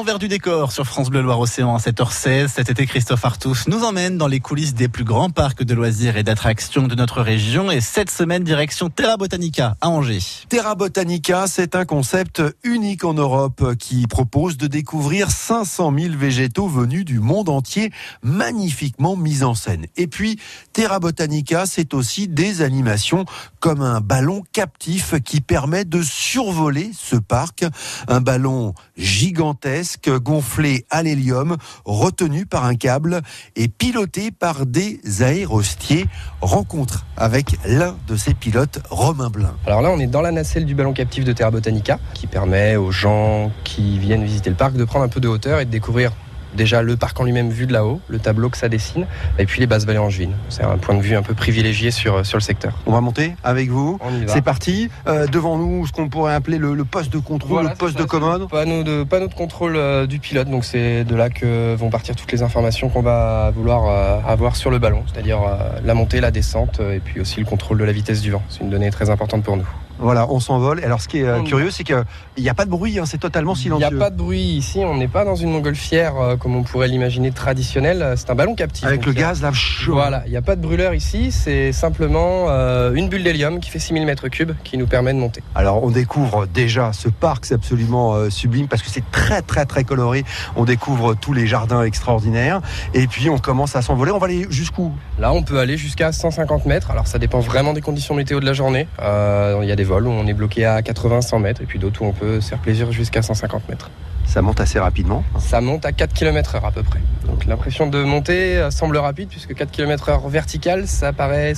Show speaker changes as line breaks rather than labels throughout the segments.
L'envers du décor sur France Bleu Loire-Océan à 7h16. Cet été, Christophe Artus nous emmène dans les coulisses des plus grands parcs de loisirs et d'attractions de notre région. Et cette semaine, direction Terra Botanica à Angers.
Terra Botanica, c'est un concept unique en Europe qui propose de découvrir 500 000 végétaux venus du monde entier, magnifiquement mis en scène. Et puis, Terra Botanica, c'est aussi des animations comme un ballon captif qui permet de survoler ce parc. Un ballon gigantesque, gonflé à l'hélium, retenu par un câble et piloté par des aérostiers. Rencontre avec l'un de ses pilotes, Romain Blin.
Alors là, on est dans la nacelle du ballon captif de Terra Botanica, qui permet aux gens qui viennent visiter le parc de prendre un peu de hauteur et de découvrir déjà le parc en lui-même vu de là-haut, le tableau que ça dessine, et puis les basses vallées angevines. C'est un point de vue un peu privilégié sur, sur le secteur.
On va monter avec vous. C'est parti. Euh, devant nous, ce qu'on pourrait appeler le, poste de contrôle, le poste de commande.
Panneau de, panneau de contrôle euh, du pilote. Donc c'est de là que vont partir toutes les informations qu'on va vouloir euh, avoir sur le ballon, c'est-à-dire la montée, la descente, et puis aussi le contrôle de la vitesse du vent. C'est une donnée très importante pour nous.
Voilà, on s'envole. Alors, ce qui est euh, curieux, c'est qu'il n'y a pas de bruit, hein, c'est totalement silencieux.
Il n'y a pas de bruit ici, on n'est pas dans une montgolfière euh, comme on pourrait l'imaginer traditionnelle. C'est un ballon captif.
Avec le gaz, là,
Voilà, il n'y a pas de brûleur ici, c'est simplement euh, une bulle d'hélium qui fait 6000 m3 qui nous permet de monter.
Alors, on découvre déjà ce parc, c'est absolument sublime parce que c'est très, très, très coloré. On découvre tous les jardins extraordinaires et puis on commence à s'envoler. On va aller jusqu'où?
Là, on peut aller jusqu'à 150 mètres. Alors, ça dépend vraiment des conditions météo de la journée. Il y a des où on est bloqué à 80-100 mètres et puis d'autres où on peut se faire plaisir jusqu'à 150 mètres.
Ça monte assez rapidement
Ça monte à 4 km heure à peu près. Donc l'impression de monter euh, semble rapide puisque 4 km heure verticale, ça paraît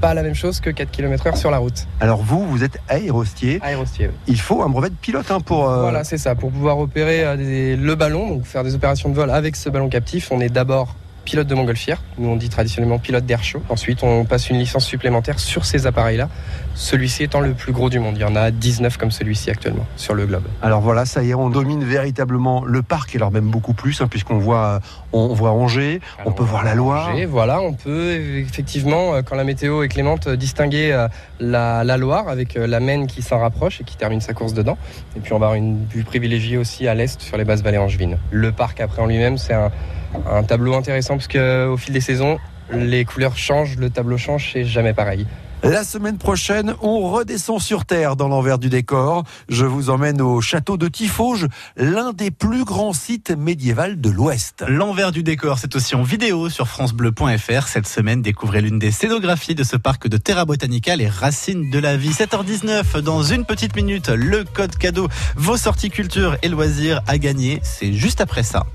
pas la même chose que 4 km heure sur la route.
Alors vous, vous êtes aérostier.
Aérostier, oui.
Il faut un brevet de pilote hein, pour...
Euh, voilà, c'est ça. Pour pouvoir opérer euh, le ballon, donc faire des opérations de vol avec ce ballon captif, on est d'abord pilote de montgolfière. Nous, on dit traditionnellement pilote d'air chaud. Ensuite, on passe une licence supplémentaire sur ces appareils-là. Celui-ci étant le plus gros du monde. Il y en a 19 comme celui-ci actuellement sur le globe.
Alors voilà, ça y est, on domine véritablement le parc, et alors même beaucoup plus, hein, puisqu'on voit, on voit Angers, on peut voir la Loire.
voilà, on peut effectivement, euh, quand la météo est clémente, distinguer euh, la, Loire avec euh, la Maine qui s'en rapproche et qui termine sa course dedans. Et puis on va avoir une vue privilégiée aussi à l'est sur les basses vallées angevines. Le parc après en lui-même, c'est un un tableau intéressant parce qu'au fil des saisons, les couleurs changent, le tableau change, c'est jamais pareil.
La semaine prochaine, on redescend sur Terre dans l'envers du décor. Je vous emmène au château de Tifauge, l'un des plus grands sites médiévals de l'Ouest.
L'envers du décor, c'est aussi en vidéo sur francebleu.fr. Cette semaine, découvrez l'une des scénographies de ce parc de Terra Botanica, les racines de la vie. 7h19, dans une petite minute, le code cadeau, vos sorties culture et loisirs à gagner. C'est juste après ça.